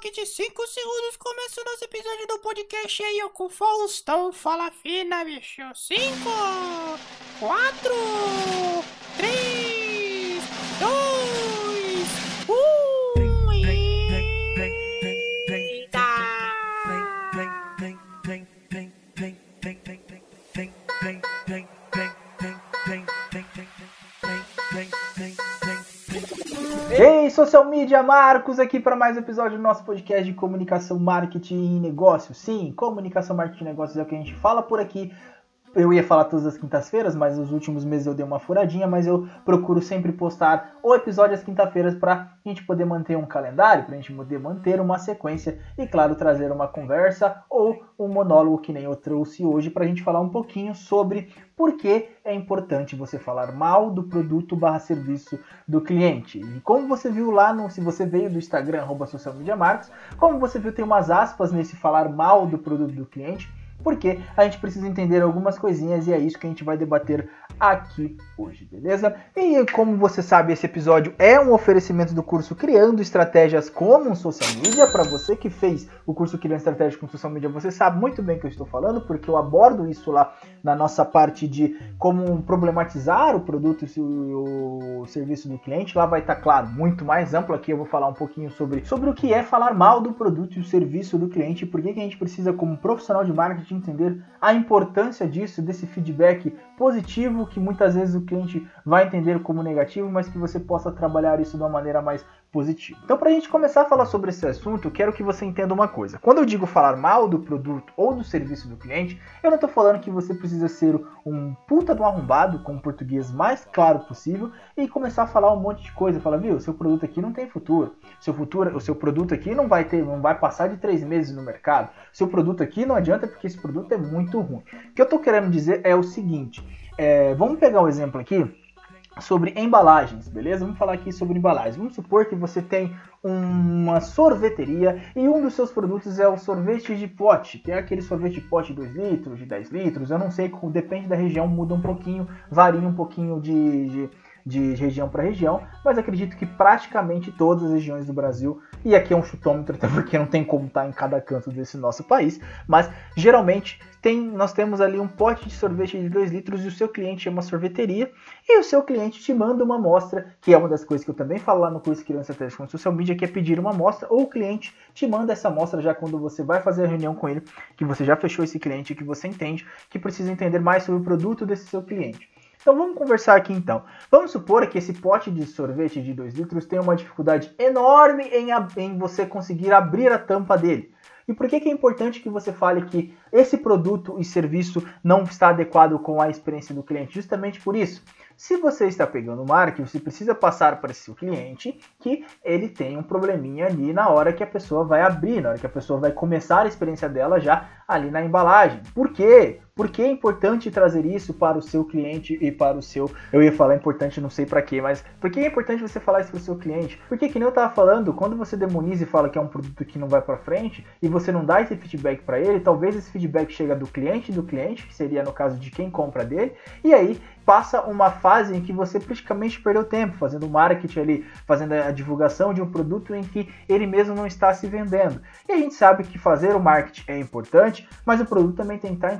toque de 5 segundos começa o nosso episódio do podcast aí, com o Faustão. Fala fina, bicho. 5, 4, social media, Marcos aqui para mais um episódio do nosso podcast de comunicação, marketing e negócios. Sim, comunicação, marketing e negócios é o que a gente fala por aqui. Eu ia falar todas as quintas-feiras, mas nos últimos meses eu dei uma furadinha, mas eu procuro sempre postar o episódio às quinta-feiras para a gente poder manter um calendário, para a gente poder manter uma sequência e, claro, trazer uma conversa ou um monólogo que nem eu trouxe hoje para a gente falar um pouquinho sobre por que é importante você falar mal do produto barra serviço do cliente. E como você viu lá, no, se você veio do Instagram, arroba social media marcos, como você viu, tem umas aspas nesse falar mal do produto do cliente porque a gente precisa entender algumas coisinhas e é isso que a gente vai debater aqui hoje, beleza? E como você sabe, esse episódio é um oferecimento do curso Criando Estratégias como Social Media. Para você que fez o curso Criando Estratégias com Social Media, você sabe muito bem o que eu estou falando, porque eu abordo isso lá na nossa parte de como problematizar o produto e o serviço do cliente. Lá vai estar, claro, muito mais amplo. Aqui eu vou falar um pouquinho sobre, sobre o que é falar mal do produto e o serviço do cliente por que a gente precisa, como profissional de marketing, entender a importância disso, desse feedback positivo que muitas vezes o cliente vai entender como negativo, mas que você possa trabalhar isso de uma maneira mais positiva. Então, para a gente começar a falar sobre esse assunto, eu quero que você entenda uma coisa. Quando eu digo falar mal do produto ou do serviço do cliente, eu não estou falando que você precisa ser um puta do arrombado, com o português mais claro possível, e começar a falar um monte de coisa. Falar, viu, seu produto aqui não tem futuro. Seu futuro, o seu produto aqui não vai ter, não vai passar de três meses no mercado. Seu produto aqui não adianta porque esse produto é muito ruim. O que eu estou querendo dizer é o seguinte. É, vamos pegar um exemplo aqui sobre embalagens, beleza? Vamos falar aqui sobre embalagens. Vamos supor que você tem uma sorveteria e um dos seus produtos é o sorvete de pote, que é aquele sorvete de pote de 2 litros, de 10 litros. Eu não sei, depende da região, muda um pouquinho, varia um pouquinho de, de de região para região, mas acredito que praticamente todas as regiões do Brasil, e aqui é um chutômetro, até porque não tem como estar em cada canto desse nosso país, mas geralmente tem, nós temos ali um pote de sorvete de 2 litros e o seu cliente é uma sorveteria, e o seu cliente te manda uma amostra, que é uma das coisas que eu também falo lá no curso Criança Estratégia com Social Media, que é pedir uma amostra, ou o cliente te manda essa amostra já quando você vai fazer a reunião com ele, que você já fechou esse cliente, que você entende, que precisa entender mais sobre o produto desse seu cliente. Então vamos conversar aqui então. Vamos supor que esse pote de sorvete de 2 litros tem uma dificuldade enorme em, em você conseguir abrir a tampa dele. E por que, que é importante que você fale que esse produto e serviço não está adequado com a experiência do cliente? Justamente por isso. Se você está pegando marketing, você precisa passar para seu cliente que ele tem um probleminha ali na hora que a pessoa vai abrir, na hora que a pessoa vai começar a experiência dela já ali na embalagem. Por quê? Porque é importante trazer isso para o seu cliente e para o seu. Eu ia falar importante, não sei para quê, mas por que é importante você falar isso para o seu cliente? Porque, que nem eu estava falando, quando você demoniza e fala que é um produto que não vai para frente e você não dá esse feedback para ele, talvez esse feedback chega do cliente do cliente, que seria no caso de quem compra dele, e aí passa uma fase em que você praticamente perdeu tempo fazendo marketing ali, fazendo a divulgação de um produto em que ele mesmo não está se vendendo. E a gente sabe que fazer o marketing é importante, mas o produto também tem que estar em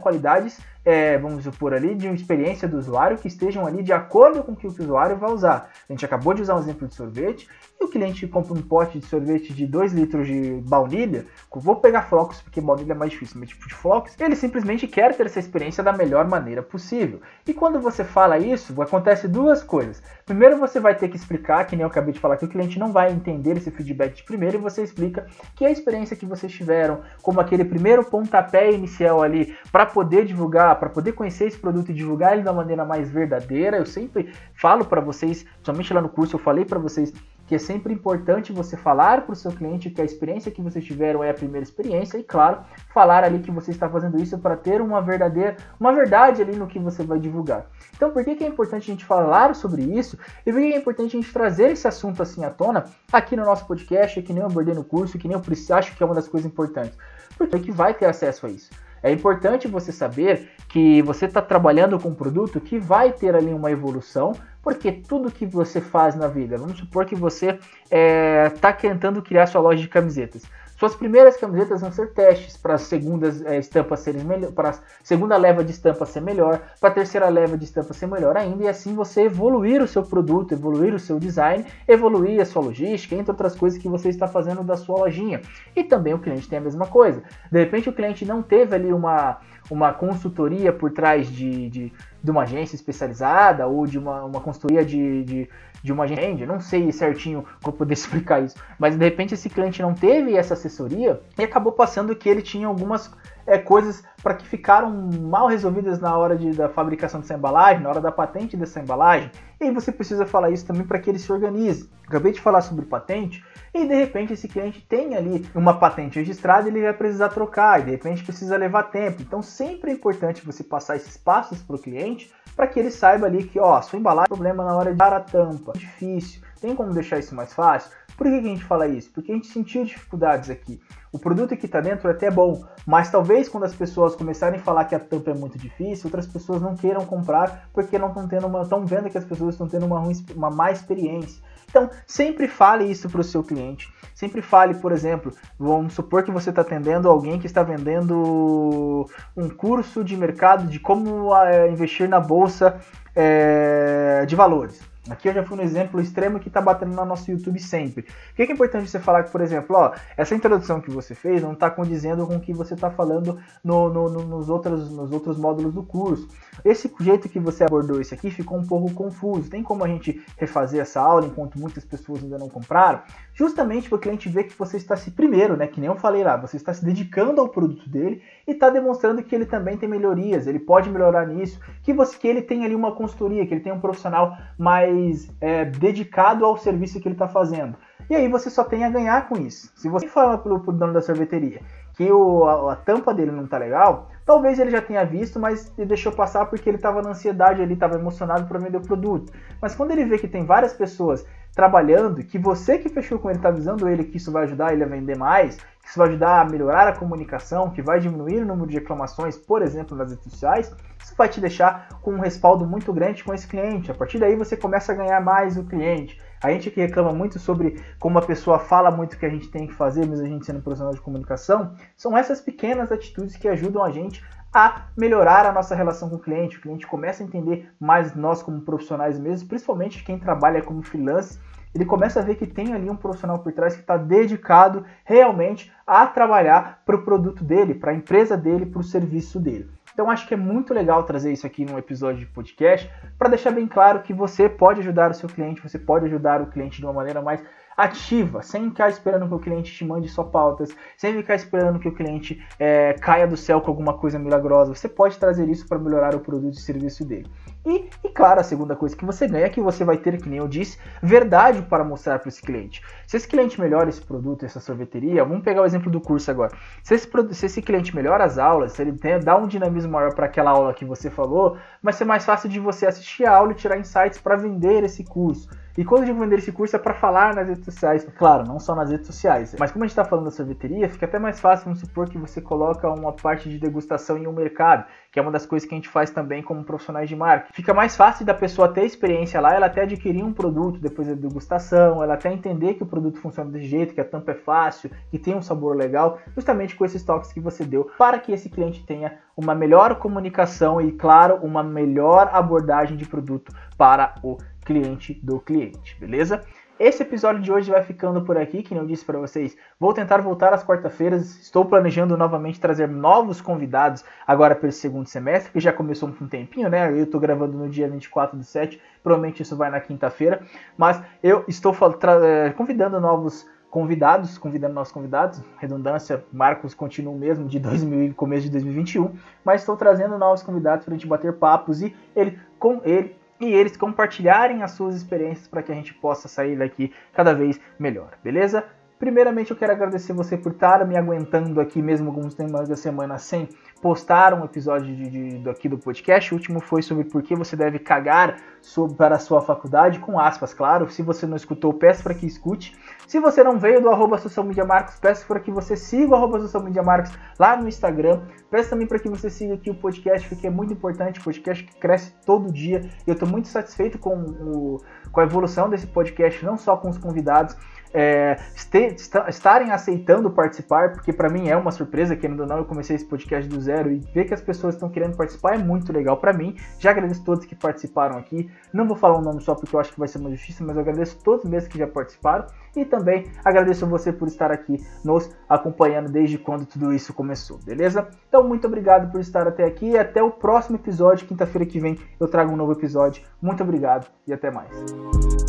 guys é, vamos supor ali, de uma experiência do usuário que estejam ali de acordo com o que o usuário vai usar. A gente acabou de usar um exemplo de sorvete, e o cliente compra um pote de sorvete de 2 litros de baunilha, vou pegar flocos porque baunilha é mais difícil, mas tipo de flocos, ele simplesmente quer ter essa experiência da melhor maneira possível. E quando você fala isso, acontece duas coisas. Primeiro você vai ter que explicar, que nem eu acabei de falar, que o cliente não vai entender esse feedback de primeiro, e você explica que a experiência que vocês tiveram, como aquele primeiro pontapé inicial ali, para poder divulgar, para poder conhecer esse produto e divulgar ele da maneira mais verdadeira. Eu sempre falo para vocês, somente lá no curso eu falei para vocês que é sempre importante você falar para o seu cliente que a experiência que vocês tiveram é a primeira experiência e, claro, falar ali que você está fazendo isso para ter uma verdadeira, uma verdade ali no que você vai divulgar. Então, por que, que é importante a gente falar sobre isso e por que é importante a gente trazer esse assunto assim à tona aqui no nosso podcast, que nem eu abordei no curso, que nem eu acho que é uma das coisas importantes, porque é que vai ter acesso a isso. É importante você saber que você está trabalhando com um produto que vai ter ali uma evolução, porque tudo que você faz na vida, vamos supor que você está é, tá tentando criar sua loja de camisetas. Suas primeiras camisetas vão ser testes para as segundas é, estampas serem melhor, para a segunda leva de estampa ser melhor, para a terceira leva de estampa ser melhor ainda, e assim você evoluir o seu produto, evoluir o seu design, evoluir a sua logística, entre outras coisas que você está fazendo da sua lojinha. E também o cliente tem a mesma coisa. De repente o cliente não teve ali uma, uma consultoria por trás de, de, de uma agência especializada ou de uma, uma consultoria de, de de uma agenda, não sei certinho como poder explicar isso, mas de repente esse cliente não teve essa assessoria e acabou passando que ele tinha algumas é, coisas para que ficaram mal resolvidas na hora de, da fabricação dessa embalagem, na hora da patente dessa embalagem, e aí você precisa falar isso também para que ele se organize. Acabei de falar sobre patente, e de repente esse cliente tem ali uma patente registrada e ele vai precisar trocar, e de repente precisa levar tempo. Então sempre é importante você passar esses passos para o cliente para que ele saiba ali que, ó, sua embalagem é problema na hora de dar a tampa, difícil. Tem como deixar isso mais fácil? Por que, a gente fala isso? Porque a gente sentiu dificuldades aqui. O produto que está dentro é até bom, mas talvez quando as pessoas começarem a falar que a tampa é muito difícil, outras pessoas não queiram comprar porque não estão tendo uma, estão vendo que as pessoas estão tendo uma, uma má experiência. Então, sempre fale isso para o seu cliente. Sempre fale, por exemplo, vamos supor que você está atendendo alguém que está vendendo um curso de mercado de como é, investir na bolsa é, de valores. Aqui eu já fui no exemplo extremo que está batendo no nosso YouTube sempre. O que é, importante você falar que, por exemplo, ó, essa introdução que você fez não está condizendo com o que você está falando no, no, no, nos, outros, nos outros módulos do curso. Esse jeito que você abordou isso aqui ficou um pouco confuso. Tem como a gente refazer essa aula enquanto muitas pessoas ainda não compraram? Justamente para o cliente ver que você está se, primeiro, né, que nem eu falei lá, você está se dedicando ao produto dele e está demonstrando que ele também tem melhorias, ele pode melhorar nisso, que, você, que ele tem ali uma consultoria, que ele tem um profissional mais é, dedicado ao serviço que ele está fazendo. E aí você só tem a ganhar com isso. Se você fala para o dono da sorveteria que o, a, a, tampa dele não tá legal, talvez ele já tenha visto, mas ele deixou passar porque ele estava na ansiedade, ele estava emocionado para vender o produto. Mas quando ele vê que tem várias pessoas trabalhando, que você que fechou com ele está avisando ele que isso vai ajudar ele a vender mais, que isso vai ajudar a melhorar a comunicação, que vai diminuir o número de reclamações, por exemplo, nas redes sociais, isso vai te deixar com um respaldo muito grande com esse cliente. A partir daí você começa a ganhar mais o cliente. A gente que reclama muito sobre como a pessoa fala muito que a gente tem que fazer, mesmo a gente sendo profissional de comunicação, são essas pequenas atitudes que ajudam a gente a melhorar a nossa relação com o cliente. O cliente começa a entender mais nós como profissionais mesmo, principalmente quem trabalha como freelance. Ele começa a ver que tem ali um profissional por trás que está dedicado realmente a trabalhar para o produto dele, para a empresa dele, para o serviço dele. Então acho que é muito legal trazer isso aqui num episódio de podcast para deixar bem claro que você pode ajudar o seu cliente, você pode ajudar o cliente de uma maneira mais ativa, sem ficar esperando que o cliente te mande só pautas, sem ficar esperando que o cliente é, caia do céu com alguma coisa milagrosa. Você pode trazer isso para melhorar o produto e serviço dele. E, e, claro, a segunda coisa que você ganha é que você vai ter, que nem eu disse, verdade para mostrar para esse cliente. Se esse cliente melhora esse produto, essa sorveteria, vamos pegar o exemplo do curso agora. Se esse, se esse cliente melhora as aulas, se ele tem, dá um dinamismo maior para aquela aula que você falou, vai ser mais fácil de você assistir a aula e tirar insights para vender esse curso. E quando eu digo vender esse curso é para falar nas redes sociais, claro, não só nas redes sociais. Mas como a gente está falando da sorveteria, fica até mais fácil, vamos supor que você coloca uma parte de degustação em um mercado, que é uma das coisas que a gente faz também como profissionais de marketing. Fica mais fácil da pessoa ter experiência lá, ela até adquirir um produto depois da degustação, ela até entender que o produto funciona desse jeito, que a tampa é fácil, que tem um sabor legal, justamente com esses toques que você deu, para que esse cliente tenha uma melhor comunicação e, claro, uma melhor abordagem de produto para o cliente do cliente, beleza? Esse episódio de hoje vai ficando por aqui, que eu disse para vocês. Vou tentar voltar às quarta-feiras. Estou planejando novamente trazer novos convidados agora para esse segundo semestre, que já começou com um tempinho, né? Eu estou gravando no dia 24 do 7, provavelmente isso vai na quinta-feira. Mas eu estou eh, convidando novos convidados, convidando nossos convidados. Redundância, Marcos continua o mesmo de 2000, começo de 2021, mas estou trazendo novos convidados para a gente bater papos e ele com ele e eles compartilharem as suas experiências para que a gente possa sair daqui cada vez melhor, beleza? Primeiramente, eu quero agradecer você por estar me aguentando aqui, mesmo alguns temas da semana sem postar um episódio de, de, de, aqui do podcast. O último foi sobre por que você deve cagar sobre, para a sua faculdade, com aspas, claro. Se você não escutou, peço para que escute. Se você não veio do arroba social media marcos, peço para que você siga o arroba social media marcos lá no Instagram. Peço também para que você siga aqui o podcast, porque é muito importante. Podcast que cresce todo dia. Eu estou muito satisfeito com, o, com a evolução desse podcast, não só com os convidados, é, estarem aceitando participar, porque para mim é uma surpresa, querendo ou não, eu comecei esse podcast do zero e ver que as pessoas estão querendo participar é muito legal para mim. Já agradeço todos que participaram aqui. Não vou falar um nome só porque eu acho que vai ser uma justiça, mas eu agradeço todos mesmo que já participaram e também agradeço você por estar aqui nos acompanhando desde quando tudo isso começou, beleza? Então, muito obrigado por estar até aqui e até o próximo episódio. Quinta-feira que vem eu trago um novo episódio. Muito obrigado e até mais.